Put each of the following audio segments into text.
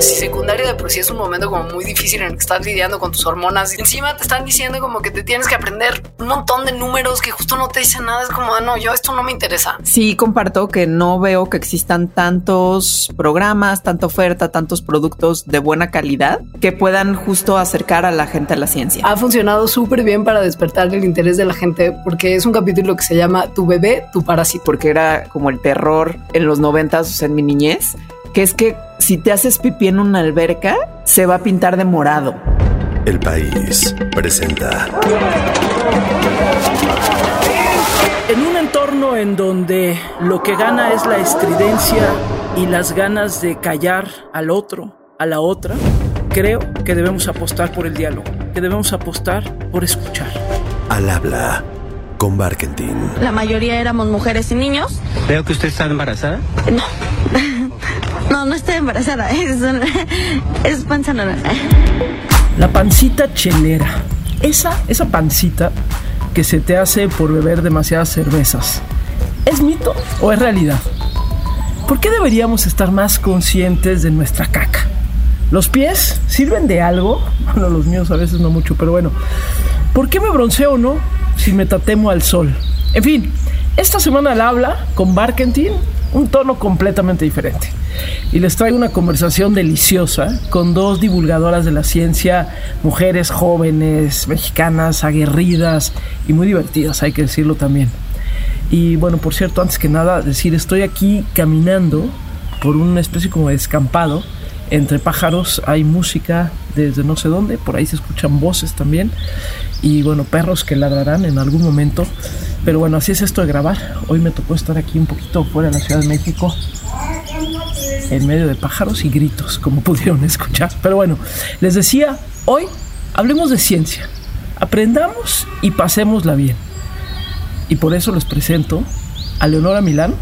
Si secundaria de por sí es un momento como muy difícil en el que estás lidiando con tus hormonas y encima te están diciendo como que te tienes que aprender un montón de números que justo no te dicen nada, es como, ah, no, yo esto no me interesa. Sí, comparto que no veo que existan tantos programas, tanta oferta, tantos productos de buena calidad que puedan justo acercar a la gente a la ciencia. Ha funcionado súper bien para despertar el interés de la gente porque es un capítulo que se llama Tu bebé, tu parásito. Porque era como el terror en los noventas, o sea, en mi niñez, que es que si te haces pipí en una alberca, se va a pintar de morado. El país presenta. En un entorno en donde lo que gana es la estridencia y las ganas de callar al otro, a la otra, creo que debemos apostar por el diálogo, que debemos apostar por escuchar. Al habla con Barkentin. La mayoría éramos mujeres y niños. Veo que usted está embarazada. No. No, no estoy embarazada. Es, un- es panza naranja. La pancita chelera. Esa, esa pancita que se te hace por beber demasiadas cervezas. ¿Es mito o es realidad? ¿Por qué deberíamos estar más conscientes de nuestra caca? ¿Los pies sirven de algo? Bueno, los míos a veces no mucho, pero bueno. ¿Por qué me bronceo o no si me tatemo al sol? En fin, esta semana al habla con Barkentin un tono completamente diferente. Y les traigo una conversación deliciosa con dos divulgadoras de la ciencia, mujeres jóvenes, mexicanas, aguerridas y muy divertidas, hay que decirlo también. Y bueno, por cierto, antes que nada, decir, estoy aquí caminando por una especie como de descampado. Entre pájaros hay música desde no sé dónde, por ahí se escuchan voces también. Y bueno, perros que ladrarán en algún momento. Pero bueno, así es esto de grabar. Hoy me tocó estar aquí un poquito fuera de la Ciudad de México, en medio de pájaros y gritos, como pudieron escuchar. Pero bueno, les decía, hoy hablemos de ciencia. Aprendamos y pasémosla bien. Y por eso les presento a Leonora Milán.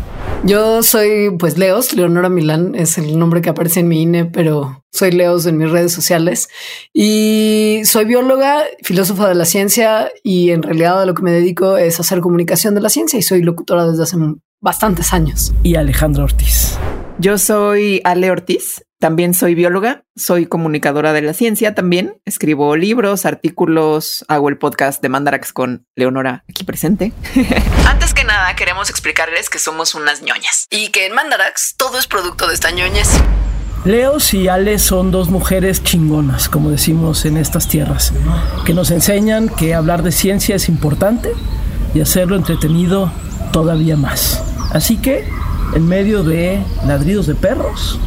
Yo soy pues Leos, Leonora Milán es el nombre que aparece en mi INE, pero soy Leos en mis redes sociales y soy bióloga, filósofa de la ciencia y en realidad a lo que me dedico es hacer comunicación de la ciencia y soy locutora desde hace bastantes años. Y Alejandra Ortiz. Yo soy Ale Ortiz, también soy bióloga, soy comunicadora de la ciencia también, escribo libros, artículos, hago el podcast de Mandarax con Leonora aquí presente. Antes que nada, queremos explicarles que somos unas ñoñas. Y que en Mandarax todo es producto de esta ñoñez. Leos y Ale son dos mujeres chingonas, como decimos en estas tierras, que nos enseñan que hablar de ciencia es importante y hacerlo entretenido todavía más. Así que, en medio de ladridos de perros,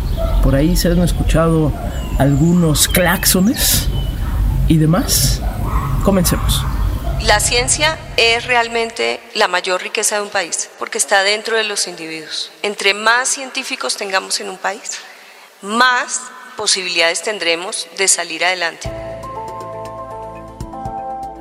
por ahí se han escuchado algunos claxones y demás. Comencemos. La ciencia es realmente la mayor riqueza de un país porque está dentro de los individuos. Entre más científicos tengamos en un país, más posibilidades tendremos de salir adelante.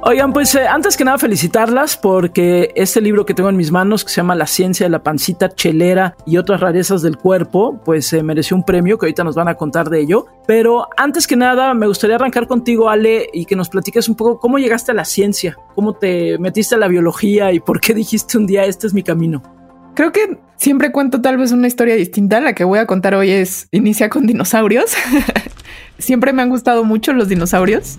Oigan, pues eh, antes que nada felicitarlas porque este libro que tengo en mis manos, que se llama La ciencia de la pancita chelera y otras rarezas del cuerpo, pues eh, mereció un premio que ahorita nos van a contar de ello. Pero antes que nada, me gustaría arrancar contigo, Ale, y que nos platiques un poco cómo llegaste a la ciencia, cómo te metiste a la biología y por qué dijiste un día, este es mi camino. Creo que siempre cuento tal vez una historia distinta. La que voy a contar hoy es inicia con dinosaurios. siempre me han gustado mucho los dinosaurios.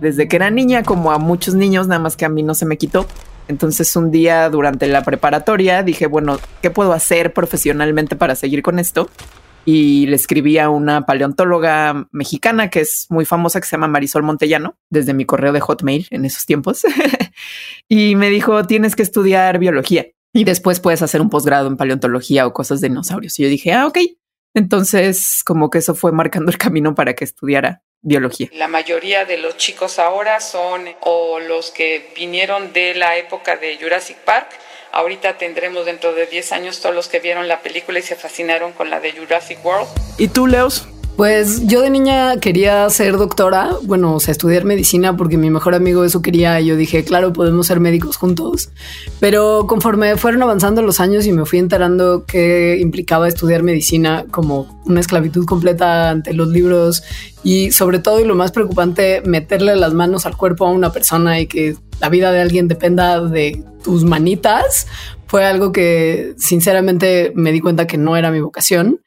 Desde que era niña, como a muchos niños, nada más que a mí no se me quitó. Entonces un día durante la preparatoria dije, bueno, ¿qué puedo hacer profesionalmente para seguir con esto? Y le escribí a una paleontóloga mexicana que es muy famosa, que se llama Marisol Montellano, desde mi correo de Hotmail en esos tiempos. y me dijo, tienes que estudiar biología y después puedes hacer un posgrado en paleontología o cosas de dinosaurios. Y yo dije, ah, ok. Entonces, como que eso fue marcando el camino para que estudiara biología. La mayoría de los chicos ahora son o los que vinieron de la época de Jurassic Park. Ahorita tendremos dentro de 10 años todos los que vieron la película y se fascinaron con la de Jurassic World. ¿Y tú, Leos? Pues yo de niña quería ser doctora, bueno, o sea, estudiar medicina porque mi mejor amigo eso quería y yo dije, claro, podemos ser médicos juntos. Pero conforme fueron avanzando los años y me fui enterando que implicaba estudiar medicina como una esclavitud completa ante los libros y sobre todo y lo más preocupante, meterle las manos al cuerpo a una persona y que la vida de alguien dependa de tus manitas, fue algo que sinceramente me di cuenta que no era mi vocación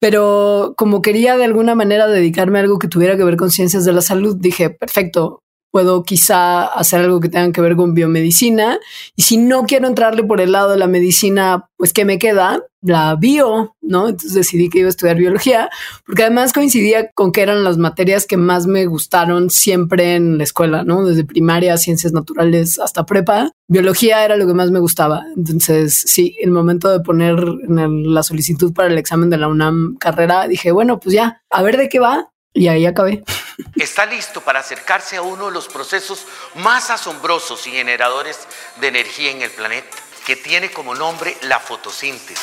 pero como quería de alguna manera dedicarme a algo que tuviera que ver con ciencias de la salud, dije, perfecto, puedo quizá hacer algo que tenga que ver con biomedicina. Y si no quiero entrarle por el lado de la medicina, pues ¿qué me queda? La bio, ¿no? Entonces decidí que iba a estudiar biología, porque además coincidía con que eran las materias que más me gustaron siempre en la escuela, ¿no? Desde primaria, ciencias naturales hasta prepa. Biología era lo que más me gustaba. Entonces, sí, el momento de poner en la solicitud para el examen de la UNAM carrera, dije, bueno, pues ya, a ver de qué va. Y ahí acabé. Está listo para acercarse a uno de los procesos más asombrosos y generadores de energía en el planeta, que tiene como nombre la fotosíntesis.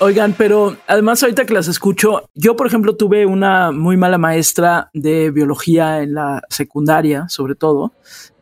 Oigan, pero además ahorita que las escucho, yo por ejemplo tuve una muy mala maestra de biología en la secundaria, sobre todo.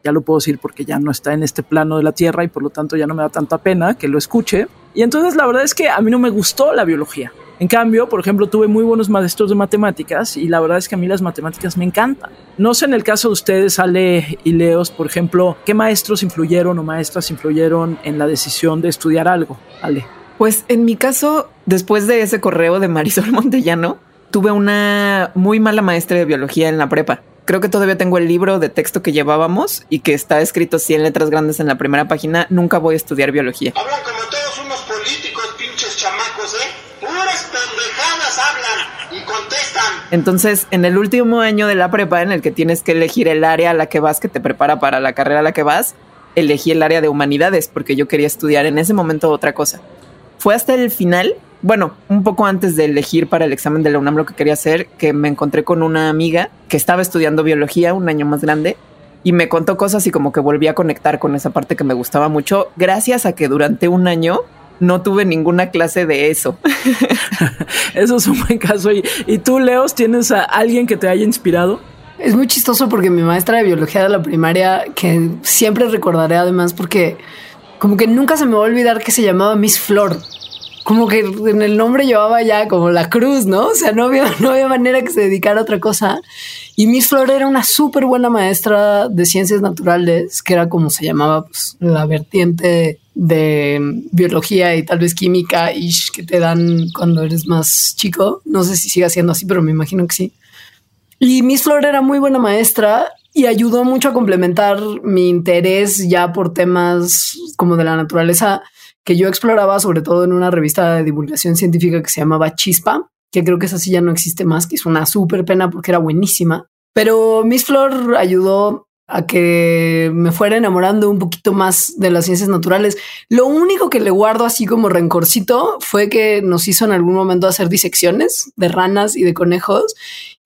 Ya lo puedo decir porque ya no está en este plano de la Tierra y por lo tanto ya no me da tanta pena que lo escuche. Y entonces la verdad es que a mí no me gustó la biología. En cambio, por ejemplo, tuve muy buenos maestros de matemáticas y la verdad es que a mí las matemáticas me encantan. No sé en el caso de ustedes, Ale y Leos, por ejemplo, ¿qué maestros influyeron o maestras influyeron en la decisión de estudiar algo? Ale. Pues en mi caso, después de ese correo de Marisol Montellano, tuve una muy mala maestra de biología en la prepa. Creo que todavía tengo el libro de texto que llevábamos y que está escrito así en letras grandes en la primera página. Nunca voy a estudiar biología. Hablan como todos unos políticos, Entonces, en el último año de la prepa, en el que tienes que elegir el área a la que vas, que te prepara para la carrera a la que vas, elegí el área de humanidades porque yo quería estudiar en ese momento otra cosa. Fue hasta el final, bueno, un poco antes de elegir para el examen de la UNAM lo que quería hacer, que me encontré con una amiga que estaba estudiando biología un año más grande y me contó cosas y como que volví a conectar con esa parte que me gustaba mucho, gracias a que durante un año no tuve ninguna clase de eso. eso es un buen caso. ¿Y, ¿Y, tú, Leos, tienes a alguien que te haya inspirado? Es muy chistoso porque mi maestra de biología de la primaria, que siempre recordaré además porque como que nunca se me va a olvidar que se llamaba Miss Flor. Como que en el nombre llevaba ya como la cruz, ¿no? O sea, no había, no había manera que se dedicara a otra cosa. Y Miss Flor era una súper buena maestra de ciencias naturales, que era como se llamaba pues, la vertiente de biología y tal vez química ish, que te dan cuando eres más chico. No sé si sigue siendo así, pero me imagino que sí. Y Miss Flor era muy buena maestra y ayudó mucho a complementar mi interés ya por temas como de la naturaleza que yo exploraba, sobre todo en una revista de divulgación científica que se llamaba Chispa, que creo que esa sí ya no existe más, que es una súper pena porque era buenísima. Pero Miss Flor ayudó a que me fuera enamorando un poquito más de las ciencias naturales. Lo único que le guardo así como rencorcito fue que nos hizo en algún momento hacer disecciones de ranas y de conejos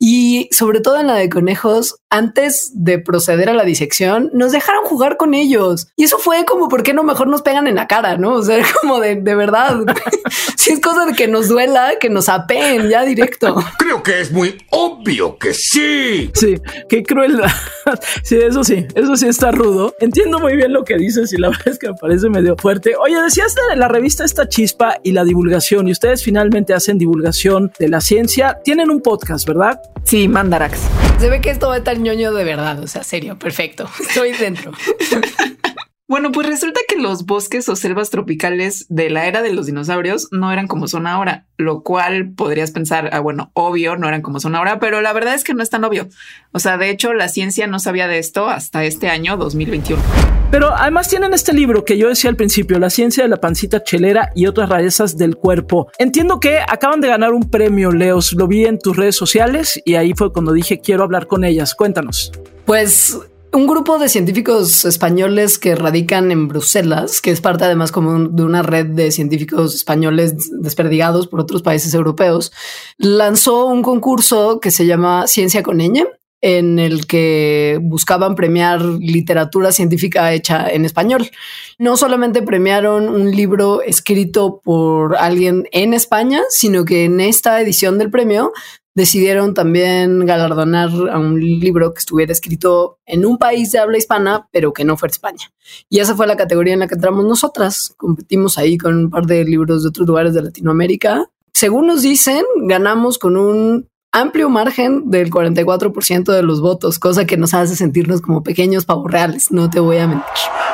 y sobre todo en la de conejos, antes de proceder a la disección, nos dejaron jugar con ellos. Y eso fue como, ¿por qué no mejor nos pegan en la cara? No, o sea, como de, de verdad. si es cosa de que nos duela, que nos apeen ya directo. Creo que es muy obvio que sí. Sí, qué crueldad. sí, eso sí, eso sí está rudo. Entiendo muy bien lo que dices y la verdad es que me parece medio fuerte. Oye, decías de la revista esta chispa y la divulgación y ustedes finalmente hacen divulgación de la ciencia. Tienen un podcast, ¿verdad? Sí, Mandarax. Se ve que esto va a estar ñoño de verdad. O sea, serio, perfecto. Estoy dentro. Bueno, pues resulta que los bosques o selvas tropicales de la era de los dinosaurios no eran como son ahora, lo cual podrías pensar, ah, bueno, obvio, no eran como son ahora, pero la verdad es que no es tan obvio. O sea, de hecho, la ciencia no sabía de esto hasta este año 2021. Pero además tienen este libro que yo decía al principio, La ciencia de la pancita chelera y otras rarezas del cuerpo. Entiendo que acaban de ganar un premio, Leos. Lo vi en tus redes sociales y ahí fue cuando dije quiero hablar con ellas. Cuéntanos. Pues un grupo de científicos españoles que radican en Bruselas, que es parte además como de una red de científicos españoles desperdigados por otros países europeos, lanzó un concurso que se llama Ciencia con ñ, en el que buscaban premiar literatura científica hecha en español. No solamente premiaron un libro escrito por alguien en España, sino que en esta edición del premio decidieron también galardonar a un libro que estuviera escrito en un país de habla hispana, pero que no fuera España. Y esa fue la categoría en la que entramos nosotras. Competimos ahí con un par de libros de otros lugares de Latinoamérica. Según nos dicen, ganamos con un amplio margen del 44% de los votos, cosa que nos hace sentirnos como pequeños pavos reales, no te voy a mentir.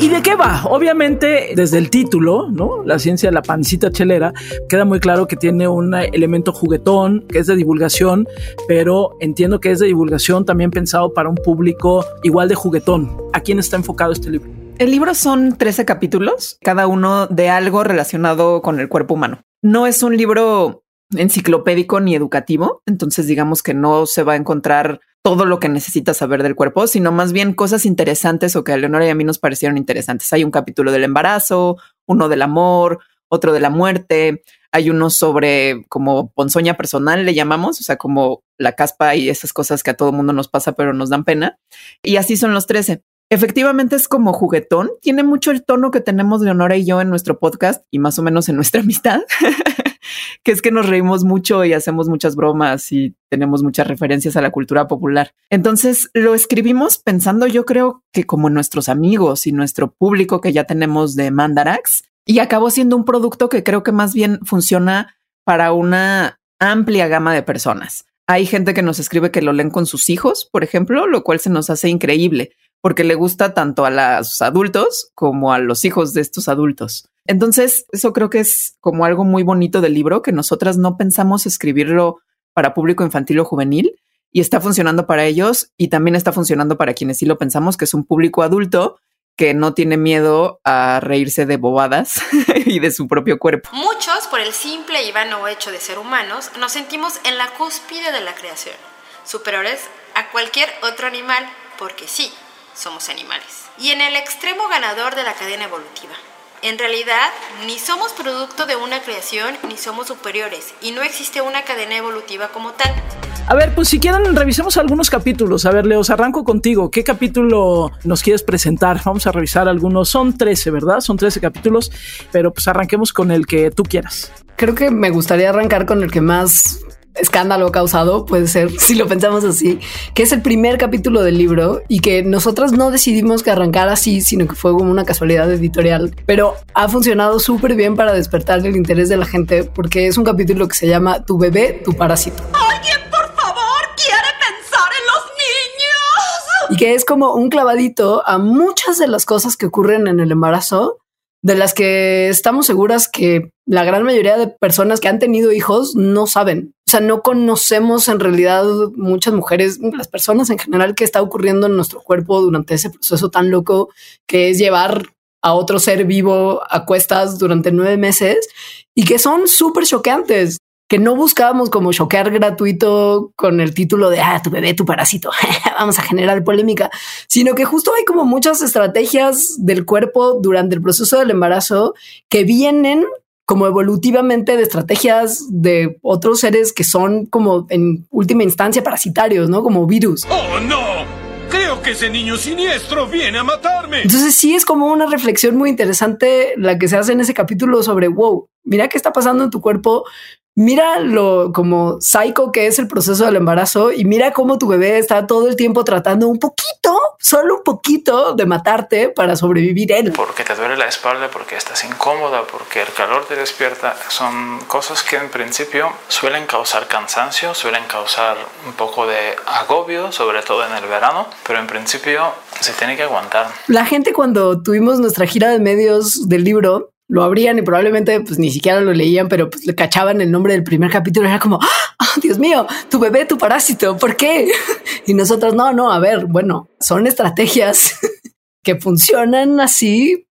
¿Y de qué va? Obviamente, desde el título, ¿no? La ciencia de la pancita chelera, queda muy claro que tiene un elemento juguetón, que es de divulgación, pero entiendo que es de divulgación también pensado para un público igual de juguetón. ¿A quién está enfocado este libro? El libro son 13 capítulos, cada uno de algo relacionado con el cuerpo humano. No es un libro enciclopédico ni educativo, entonces digamos que no se va a encontrar todo lo que necesitas saber del cuerpo, sino más bien cosas interesantes o que a Leonora y a mí nos parecieron interesantes. Hay un capítulo del embarazo, uno del amor, otro de la muerte, hay uno sobre como ponzoña personal, le llamamos, o sea, como la caspa y esas cosas que a todo mundo nos pasa, pero nos dan pena. Y así son los 13. Efectivamente es como juguetón, tiene mucho el tono que tenemos Leonora y yo en nuestro podcast y más o menos en nuestra amistad. Que es que nos reímos mucho y hacemos muchas bromas y tenemos muchas referencias a la cultura popular. Entonces lo escribimos pensando yo creo que como nuestros amigos y nuestro público que ya tenemos de Mandarax y acabó siendo un producto que creo que más bien funciona para una amplia gama de personas. Hay gente que nos escribe que lo leen con sus hijos, por ejemplo, lo cual se nos hace increíble porque le gusta tanto a los adultos como a los hijos de estos adultos. Entonces, eso creo que es como algo muy bonito del libro, que nosotras no pensamos escribirlo para público infantil o juvenil y está funcionando para ellos y también está funcionando para quienes sí lo pensamos, que es un público adulto que no tiene miedo a reírse de bobadas y de su propio cuerpo. Muchos, por el simple y vano hecho de ser humanos, nos sentimos en la cúspide de la creación, superiores a cualquier otro animal, porque sí, somos animales. Y en el extremo ganador de la cadena evolutiva. En realidad, ni somos producto de una creación ni somos superiores, y no existe una cadena evolutiva como tal. A ver, pues si quieren, revisemos algunos capítulos. A ver, Leos, arranco contigo. ¿Qué capítulo nos quieres presentar? Vamos a revisar algunos. Son 13, ¿verdad? Son 13 capítulos, pero pues arranquemos con el que tú quieras. Creo que me gustaría arrancar con el que más escándalo causado, puede ser, si lo pensamos así, que es el primer capítulo del libro y que nosotras no decidimos que arrancara así, sino que fue como una casualidad editorial, pero ha funcionado súper bien para despertar el interés de la gente porque es un capítulo que se llama Tu bebé, tu parásito. ¿Alguien, por favor, quiere pensar en los niños? Y que es como un clavadito a muchas de las cosas que ocurren en el embarazo de las que estamos seguras que la gran mayoría de personas que han tenido hijos no saben. O sea, no conocemos en realidad muchas mujeres, las personas en general que está ocurriendo en nuestro cuerpo durante ese proceso tan loco que es llevar a otro ser vivo a cuestas durante nueve meses y que son súper choqueantes que no buscábamos como choquear gratuito con el título de ah, tu bebé, tu parásito, vamos a generar polémica, sino que justo hay como muchas estrategias del cuerpo durante el proceso del embarazo que vienen como evolutivamente de estrategias de otros seres que son como en última instancia parasitarios, ¿no? Como virus. ¡Oh, no! Creo que ese niño siniestro viene a matarme. Entonces sí es como una reflexión muy interesante la que se hace en ese capítulo sobre, wow, mira qué está pasando en tu cuerpo, mira lo como psycho que es el proceso del embarazo y mira cómo tu bebé está todo el tiempo tratando un poquito, solo un poquito de matarte para sobrevivir él. Porque te duele la espalda, porque estás incómoda, porque el calor te despierta, son cosas que en principio suelen causar cansancio, suelen causar un poco de agobio, sobre todo en el verano, pero en principio se tiene que aguantar. La gente cuando tuvimos nuestra gira de medios del libro, lo abrían y probablemente pues ni siquiera lo leían, pero pues le cachaban el nombre del primer capítulo. Era como, oh, Dios mío, tu bebé, tu parásito, ¿por qué? Y nosotros, no, no, a ver, bueno, son estrategias que funcionan así.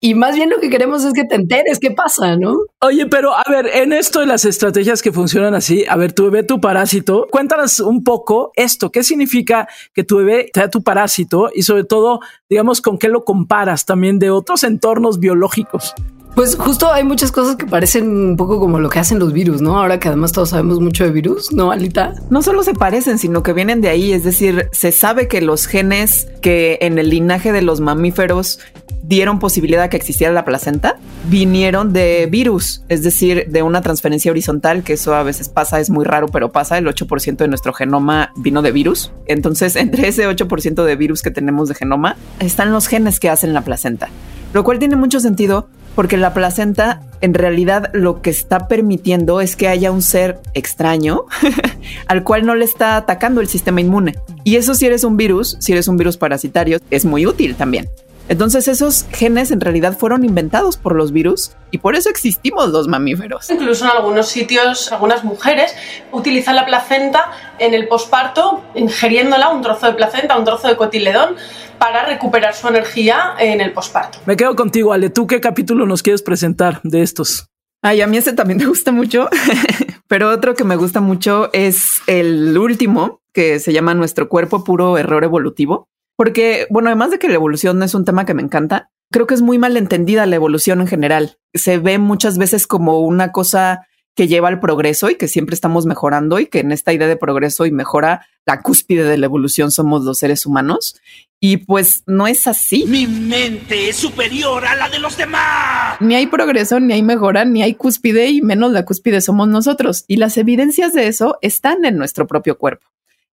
Y más bien lo que queremos es que te enteres qué pasa, ¿no? Oye, pero a ver, en esto de las estrategias que funcionan así, a ver, tu bebé, tu parásito, cuéntanos un poco esto, qué significa que tu bebé sea tu parásito y sobre todo, digamos, con qué lo comparas también de otros entornos biológicos. Pues justo hay muchas cosas que parecen un poco como lo que hacen los virus, ¿no? Ahora que además todos sabemos mucho de virus, ¿no, Alita? No solo se parecen, sino que vienen de ahí. Es decir, se sabe que los genes que en el linaje de los mamíferos dieron posibilidad a que existiera la placenta vinieron de virus, es decir, de una transferencia horizontal, que eso a veces pasa, es muy raro, pero pasa. El 8% de nuestro genoma vino de virus. Entonces, entre ese 8% de virus que tenemos de genoma están los genes que hacen la placenta, lo cual tiene mucho sentido porque la placenta en realidad lo que está permitiendo es que haya un ser extraño al cual no le está atacando el sistema inmune. Y eso si eres un virus, si eres un virus parasitario, es muy útil también. Entonces esos genes en realidad fueron inventados por los virus y por eso existimos los mamíferos. Incluso en algunos sitios, algunas mujeres utilizan la placenta en el posparto, ingiriéndola, un trozo de placenta, un trozo de cotiledón, para recuperar su energía en el posparto. Me quedo contigo, Ale. ¿Tú qué capítulo nos quieres presentar de estos? Ay, a mí ese también me gusta mucho, pero otro que me gusta mucho es el último, que se llama Nuestro cuerpo puro error evolutivo. Porque, bueno, además de que la evolución es un tema que me encanta, creo que es muy mal entendida la evolución en general. Se ve muchas veces como una cosa que lleva al progreso y que siempre estamos mejorando y que en esta idea de progreso y mejora la cúspide de la evolución somos los seres humanos. Y pues no es así. Mi mente es superior a la de los demás. Ni hay progreso, ni hay mejora, ni hay cúspide y menos la cúspide somos nosotros. Y las evidencias de eso están en nuestro propio cuerpo.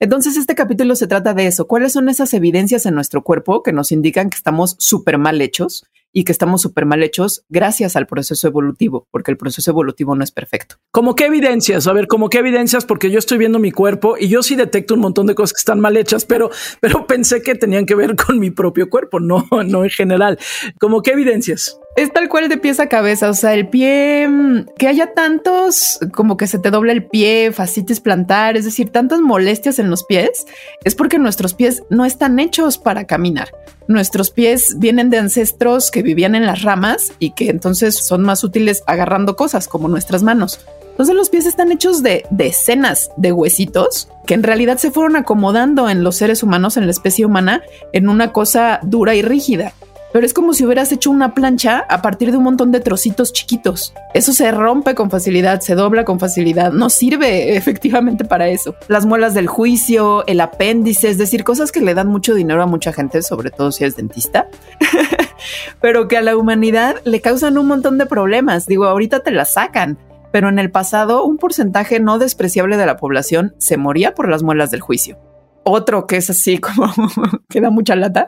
Entonces, este capítulo se trata de eso. ¿Cuáles son esas evidencias en nuestro cuerpo que nos indican que estamos súper mal hechos y que estamos súper mal hechos gracias al proceso evolutivo? Porque el proceso evolutivo no es perfecto. ¿Cómo qué evidencias? A ver, ¿cómo qué evidencias? Porque yo estoy viendo mi cuerpo y yo sí detecto un montón de cosas que están mal hechas, pero, pero pensé que tenían que ver con mi propio cuerpo, no, no en general. ¿Cómo qué evidencias? Es tal cual de pies a cabeza, o sea, el pie, mm, que haya tantos, como que se te doble el pie, fascitis plantar, es decir, tantas molestias en los pies, es porque nuestros pies no están hechos para caminar. Nuestros pies vienen de ancestros que vivían en las ramas y que entonces son más útiles agarrando cosas como nuestras manos. Entonces los pies están hechos de decenas de huesitos que en realidad se fueron acomodando en los seres humanos, en la especie humana, en una cosa dura y rígida pero es como si hubieras hecho una plancha a partir de un montón de trocitos chiquitos. Eso se rompe con facilidad, se dobla con facilidad, no sirve efectivamente para eso. Las muelas del juicio, el apéndice, es decir, cosas que le dan mucho dinero a mucha gente, sobre todo si es dentista, pero que a la humanidad le causan un montón de problemas. Digo, ahorita te las sacan, pero en el pasado un porcentaje no despreciable de la población se moría por las muelas del juicio. Otro que es así como que da mucha lata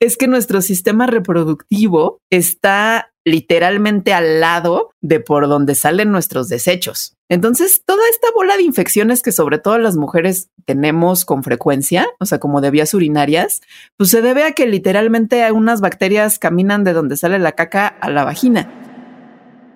es que nuestro sistema reproductivo está literalmente al lado de por donde salen nuestros desechos. Entonces, toda esta bola de infecciones que sobre todo las mujeres tenemos con frecuencia, o sea, como de vías urinarias, pues se debe a que literalmente unas bacterias caminan de donde sale la caca a la vagina.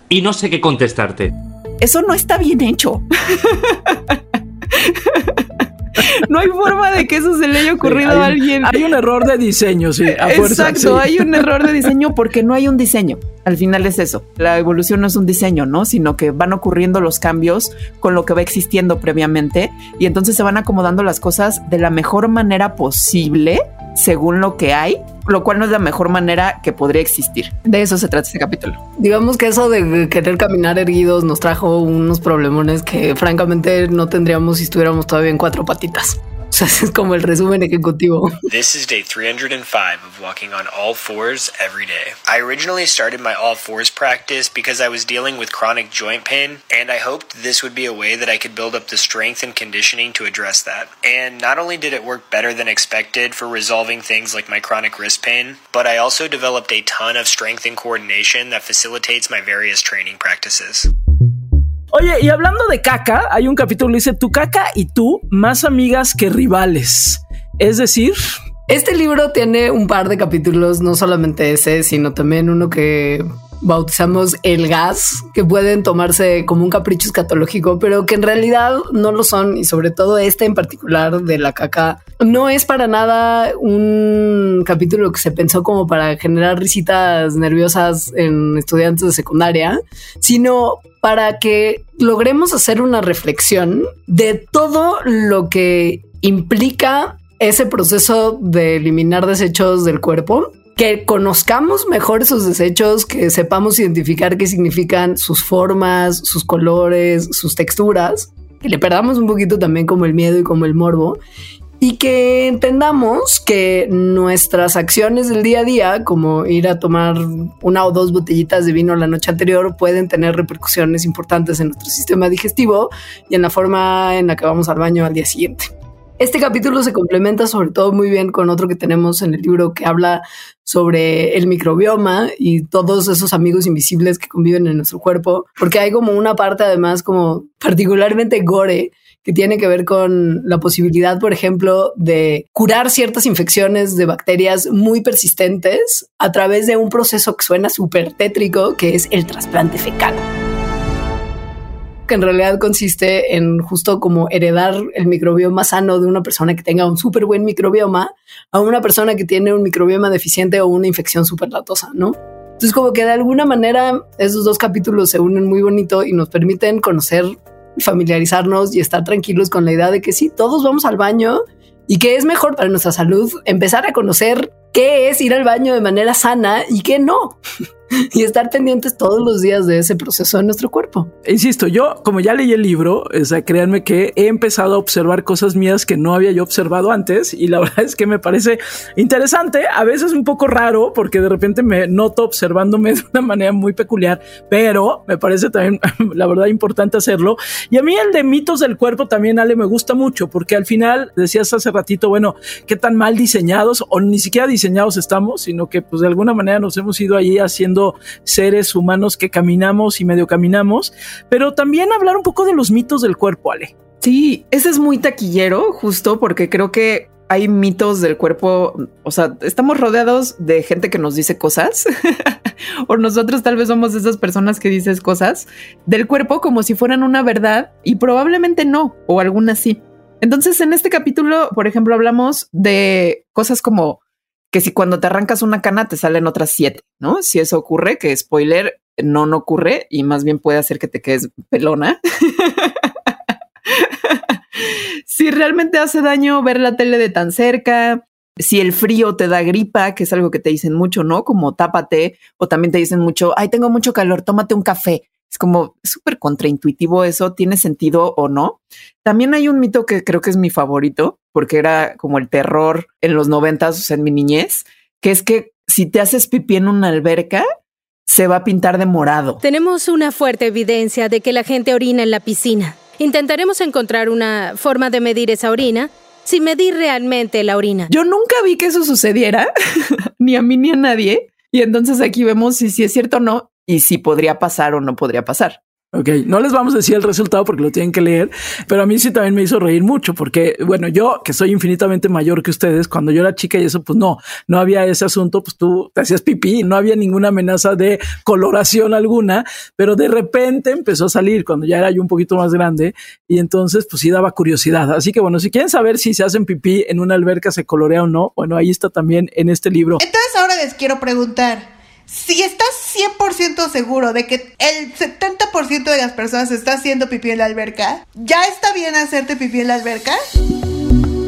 Y no sé qué contestarte. Eso no está bien hecho. no hay forma de que eso se le haya ocurrido a alguien. Hay un error de diseño, sí. Exacto, hay un error de diseño porque no hay un diseño. Al final es eso. La evolución no es un diseño, ¿no? Sino que van ocurriendo los cambios con lo que va existiendo previamente y entonces se van acomodando las cosas de la mejor manera posible según lo que hay, lo cual no es la mejor manera que podría existir. De eso se trata este capítulo. Digamos que eso de querer caminar erguidos nos trajo unos problemones que francamente no tendríamos si estuviéramos todavía en cuatro patitas. Sea, es como el resumen ejecutivo. This is day 305 of walking on all fours every day. I originally started my all fours practice because I was dealing with chronic joint pain, and I hoped this would be a way that I could build up the strength and conditioning to address that. And not only did it work better than expected for resolving things like my chronic wrist pain, but I also developed a ton of strength and coordination that facilitates my various training practices. Oye, y hablando de caca, hay un capítulo que dice tu caca y tú más amigas que rivales. Es decir, este libro tiene un par de capítulos, no solamente ese, sino también uno que bautizamos el gas, que pueden tomarse como un capricho escatológico, pero que en realidad no lo son, y sobre todo este en particular de la caca, no es para nada un capítulo que se pensó como para generar risitas nerviosas en estudiantes de secundaria, sino para que logremos hacer una reflexión de todo lo que implica ese proceso de eliminar desechos del cuerpo, que conozcamos mejor esos desechos, que sepamos identificar qué significan sus formas, sus colores, sus texturas, que le perdamos un poquito también como el miedo y como el morbo y que entendamos que nuestras acciones del día a día, como ir a tomar una o dos botellitas de vino la noche anterior, pueden tener repercusiones importantes en nuestro sistema digestivo y en la forma en la que vamos al baño al día siguiente. Este capítulo se complementa sobre todo muy bien con otro que tenemos en el libro que habla sobre el microbioma y todos esos amigos invisibles que conviven en nuestro cuerpo, porque hay como una parte además como particularmente gore que tiene que ver con la posibilidad, por ejemplo, de curar ciertas infecciones de bacterias muy persistentes a través de un proceso que suena súper tétrico, que es el trasplante fecal que en realidad consiste en justo como heredar el microbioma sano de una persona que tenga un súper buen microbioma a una persona que tiene un microbioma deficiente o una infección súper latosa, ¿no? Entonces como que de alguna manera esos dos capítulos se unen muy bonito y nos permiten conocer, familiarizarnos y estar tranquilos con la idea de que sí, todos vamos al baño y que es mejor para nuestra salud empezar a conocer qué es ir al baño de manera sana y qué no. y estar pendientes todos los días de ese proceso en nuestro cuerpo. Insisto, yo como ya leí el libro, o créanme que he empezado a observar cosas mías que no había yo observado antes y la verdad es que me parece interesante, a veces un poco raro porque de repente me noto observándome de una manera muy peculiar, pero me parece también la verdad importante hacerlo. Y a mí el de mitos del cuerpo también, Ale, me gusta mucho porque al final decías hace ratito, bueno, qué tan mal diseñados o ni siquiera diseñados estamos, sino que pues de alguna manera nos hemos ido ahí haciendo seres humanos que caminamos y medio caminamos, pero también hablar un poco de los mitos del cuerpo, Ale. Sí, ese es muy taquillero, justo porque creo que hay mitos del cuerpo, o sea, estamos rodeados de gente que nos dice cosas, o nosotros tal vez somos esas personas que dices cosas del cuerpo como si fueran una verdad y probablemente no, o alguna sí. Entonces, en este capítulo, por ejemplo, hablamos de cosas como que si cuando te arrancas una cana te salen otras siete, ¿no? Si eso ocurre, que spoiler, no, no ocurre y más bien puede hacer que te quedes pelona. si realmente hace daño ver la tele de tan cerca, si el frío te da gripa, que es algo que te dicen mucho, ¿no? Como tápate, o también te dicen mucho, ay, tengo mucho calor, tómate un café. Es como súper contraintuitivo eso, tiene sentido o no. También hay un mito que creo que es mi favorito, porque era como el terror en los noventas, o sea, en mi niñez, que es que si te haces pipí en una alberca, se va a pintar de morado. Tenemos una fuerte evidencia de que la gente orina en la piscina. Intentaremos encontrar una forma de medir esa orina sin medir realmente la orina. Yo nunca vi que eso sucediera, ni a mí ni a nadie. Y entonces aquí vemos si, si es cierto o no y si podría pasar o no podría pasar. Ok, no les vamos a decir el resultado porque lo tienen que leer, pero a mí sí también me hizo reír mucho porque, bueno, yo que soy infinitamente mayor que ustedes, cuando yo era chica y eso, pues no, no había ese asunto, pues tú te hacías pipí, no había ninguna amenaza de coloración alguna, pero de repente empezó a salir cuando ya era yo un poquito más grande y entonces pues sí daba curiosidad. Así que bueno, si quieren saber si se hacen pipí en una alberca se colorea o no, bueno, ahí está también en este libro. Entonces ahora les quiero preguntar si estás 100% seguro de que el 70% de las personas está haciendo pipí en la alberca, ¿ya está bien hacerte pipí en la alberca?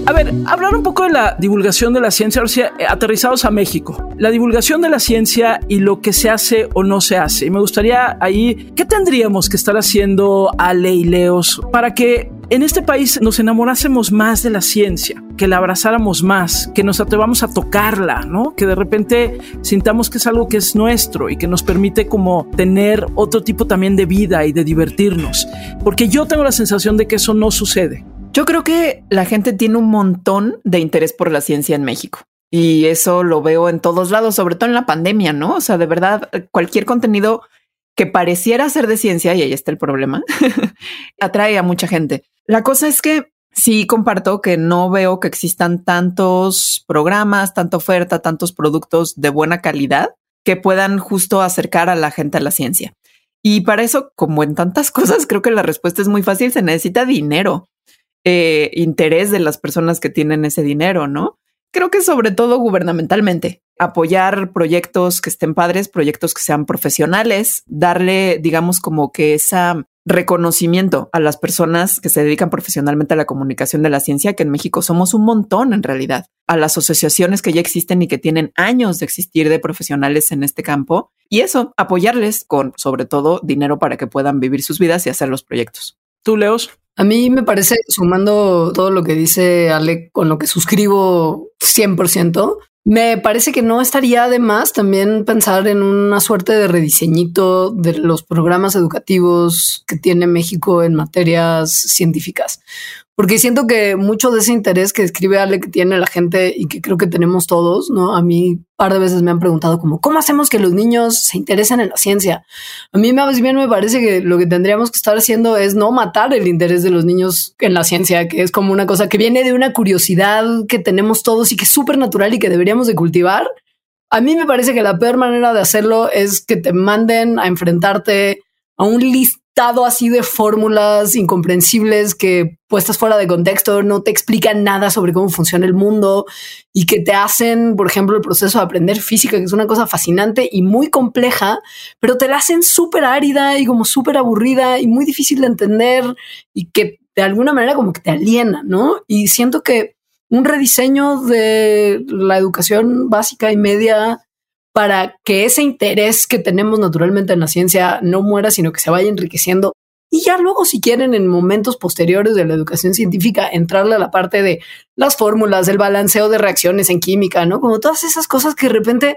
A ver, hablar un poco de la divulgación de la ciencia, eh, aterrizados a México. La divulgación de la ciencia y lo que se hace o no se hace. Y me gustaría ahí, ¿qué tendríamos que estar haciendo Ale y Leos para que en este país nos enamorásemos más de la ciencia, que la abrazáramos más, que nos atrevamos a tocarla, ¿no? Que de repente sintamos que es algo que es nuestro y que nos permite como tener otro tipo también de vida y de divertirnos. Porque yo tengo la sensación de que eso no sucede. Yo creo que la gente tiene un montón de interés por la ciencia en México. Y eso lo veo en todos lados, sobre todo en la pandemia, ¿no? O sea, de verdad, cualquier contenido que pareciera ser de ciencia, y ahí está el problema, atrae a mucha gente. La cosa es que sí comparto que no veo que existan tantos programas, tanta oferta, tantos productos de buena calidad que puedan justo acercar a la gente a la ciencia. Y para eso, como en tantas cosas, creo que la respuesta es muy fácil, se necesita dinero. Eh, interés de las personas que tienen ese dinero, ¿no? Creo que sobre todo gubernamentalmente, apoyar proyectos que estén padres, proyectos que sean profesionales, darle, digamos, como que esa reconocimiento a las personas que se dedican profesionalmente a la comunicación de la ciencia, que en México somos un montón en realidad, a las asociaciones que ya existen y que tienen años de existir de profesionales en este campo, y eso, apoyarles con sobre todo dinero para que puedan vivir sus vidas y hacer los proyectos. ¿Tú, Leos? A mí me parece, sumando todo lo que dice Ale, con lo que suscribo 100%, me parece que no estaría de más también pensar en una suerte de rediseñito de los programas educativos que tiene México en materias científicas. Porque siento que mucho de ese interés que escribe Ale que tiene la gente y que creo que tenemos todos, ¿no? A mí par de veces me han preguntado como, ¿cómo hacemos que los niños se interesen en la ciencia? A mí más bien me parece que lo que tendríamos que estar haciendo es no matar el interés de los niños en la ciencia, que es como una cosa que viene de una curiosidad que tenemos todos y que es súper natural y que deberíamos de cultivar. A mí me parece que la peor manera de hacerlo es que te manden a enfrentarte a un listado así de fórmulas incomprensibles que puestas fuera de contexto no te explican nada sobre cómo funciona el mundo y que te hacen, por ejemplo, el proceso de aprender física, que es una cosa fascinante y muy compleja, pero te la hacen súper árida y como súper aburrida y muy difícil de entender y que de alguna manera como que te aliena, ¿no? Y siento que un rediseño de la educación básica y media para que ese interés que tenemos naturalmente en la ciencia no muera, sino que se vaya enriqueciendo. Y ya luego, si quieren, en momentos posteriores de la educación científica, entrarle a la parte de las fórmulas, el balanceo de reacciones en química, ¿no? Como todas esas cosas que de repente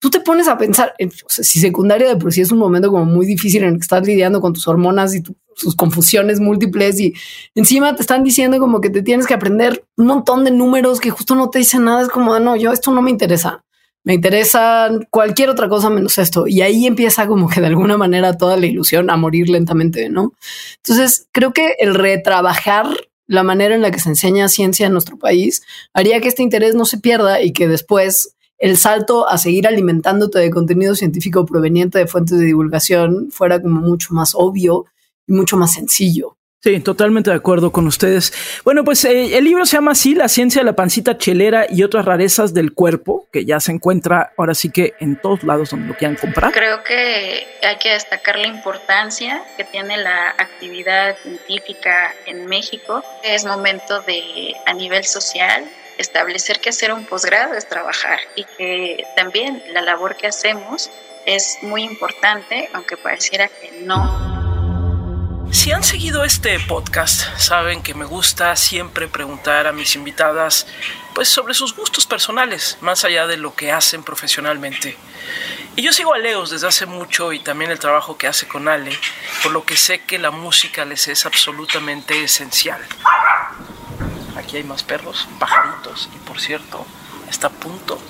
tú te pones a pensar, si secundaria de por sí es un momento como muy difícil en el que estás lidiando con tus hormonas y sus confusiones múltiples y encima te están diciendo como que te tienes que aprender un montón de números que justo no te dicen nada, es como, ah, no, yo esto no me interesa. Me interesa cualquier otra cosa menos esto. Y ahí empieza como que de alguna manera toda la ilusión a morir lentamente, ¿no? Entonces, creo que el retrabajar la manera en la que se enseña ciencia en nuestro país haría que este interés no se pierda y que después el salto a seguir alimentándote de contenido científico proveniente de fuentes de divulgación fuera como mucho más obvio y mucho más sencillo. Sí, totalmente de acuerdo con ustedes. Bueno, pues eh, el libro se llama así, La ciencia de la pancita chelera y otras rarezas del cuerpo, que ya se encuentra ahora sí que en todos lados donde lo quieran comprar. Creo que hay que destacar la importancia que tiene la actividad científica en México. Es momento de, a nivel social, establecer que hacer un posgrado es trabajar y que también la labor que hacemos es muy importante, aunque pareciera que no. Si han seguido este podcast, saben que me gusta siempre preguntar a mis invitadas pues sobre sus gustos personales, más allá de lo que hacen profesionalmente. Y yo sigo a Leos desde hace mucho y también el trabajo que hace con Ale, por lo que sé que la música les es absolutamente esencial. Aquí hay más perros, pajaritos y por cierto, está a punto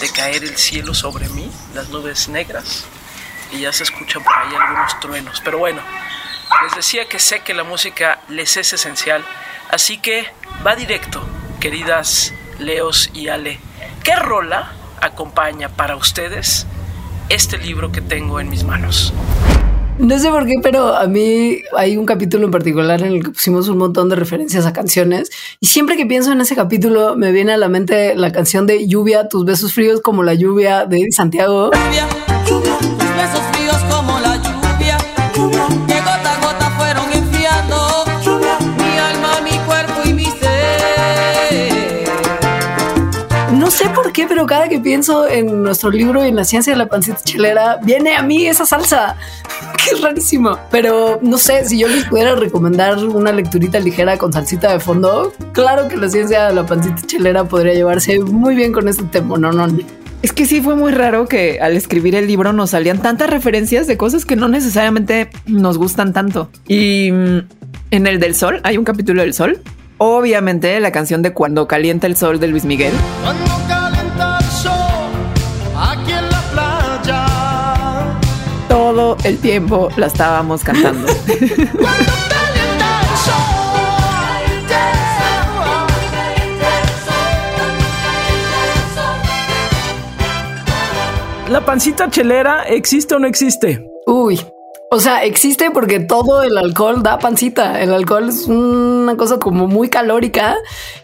de caer el cielo sobre mí, las nubes negras y ya se escuchan por ahí algunos truenos. Pero bueno, les decía que sé que la música les es esencial, así que va directo, queridas Leos y Ale. ¿Qué rola acompaña para ustedes este libro que tengo en mis manos? No sé por qué, pero a mí hay un capítulo en particular en el que pusimos un montón de referencias a canciones y siempre que pienso en ese capítulo me viene a la mente la canción de Lluvia, tus besos fríos como la lluvia de Santiago. Lluvia, lluvia, tus besos qué, pero cada que pienso en nuestro libro y en la ciencia de la pancita chelera, viene a mí esa salsa. Qué rarísimo. Pero no sé, si yo les pudiera recomendar una lecturita ligera con salsita de fondo, claro que la ciencia de la pancita chelera podría llevarse muy bien con este tema, no, no. Es que sí fue muy raro que al escribir el libro nos salían tantas referencias de cosas que no necesariamente nos gustan tanto. Y mm, en el del sol, hay un capítulo del sol. Obviamente la canción de Cuando calienta el sol de Luis Miguel. Cuando Todo el tiempo la estábamos cantando. ¿La pancita chelera existe o no existe? Uy, o sea, existe porque todo el alcohol da pancita. El alcohol es una cosa como muy calórica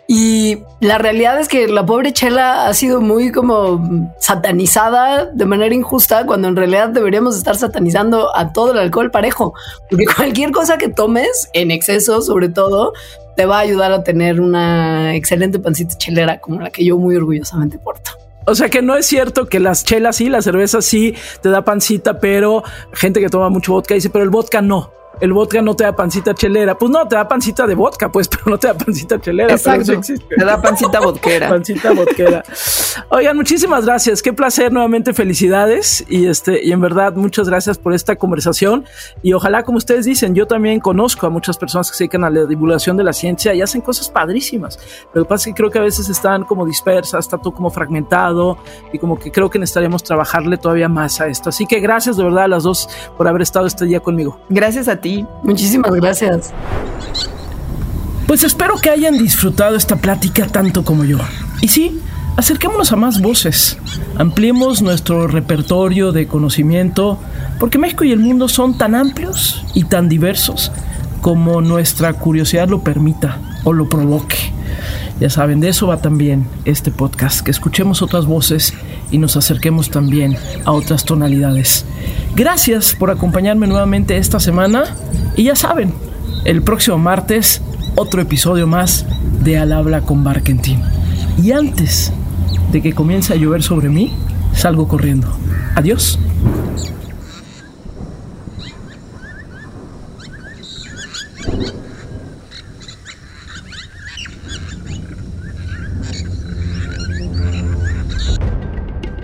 y la realidad es que la pobre chela ha sido muy como satanizada de manera injusta cuando en realidad deberíamos estar satanizando a todo el alcohol parejo. Porque cualquier cosa que tomes en exceso, sobre todo, te va a ayudar a tener una excelente pancita chelera como la que yo muy orgullosamente porto. O sea que no es cierto que las chelas sí, la cerveza sí te da pancita, pero gente que toma mucho vodka dice, pero el vodka no. El vodka no te da pancita chelera. Pues no, te da pancita de vodka, pues, pero no te da pancita chelera. pero eso Exacto. Te da pancita vodquera. Pancita vodquera. Oigan, muchísimas gracias. Qué placer nuevamente. Felicidades. Y este, y en verdad, muchas gracias por esta conversación. Y ojalá, como ustedes dicen, yo también conozco a muchas personas que se dedican a la divulgación de la ciencia y hacen cosas padrísimas. Lo que pasa es que creo que a veces están como dispersas, está todo como fragmentado y como que creo que necesitaríamos trabajarle todavía más a esto. Así que gracias de verdad a las dos por haber estado este día conmigo. Gracias a Muchísimas gracias. Pues espero que hayan disfrutado esta plática tanto como yo. Y sí, acerquémonos a más voces, ampliemos nuestro repertorio de conocimiento, porque México y el mundo son tan amplios y tan diversos como nuestra curiosidad lo permita o lo provoque. Ya saben, de eso va también este podcast, que escuchemos otras voces y nos acerquemos también a otras tonalidades. Gracias por acompañarme nuevamente esta semana y ya saben, el próximo martes otro episodio más de Al habla con Barkentin. Y antes de que comience a llover sobre mí, salgo corriendo. Adiós.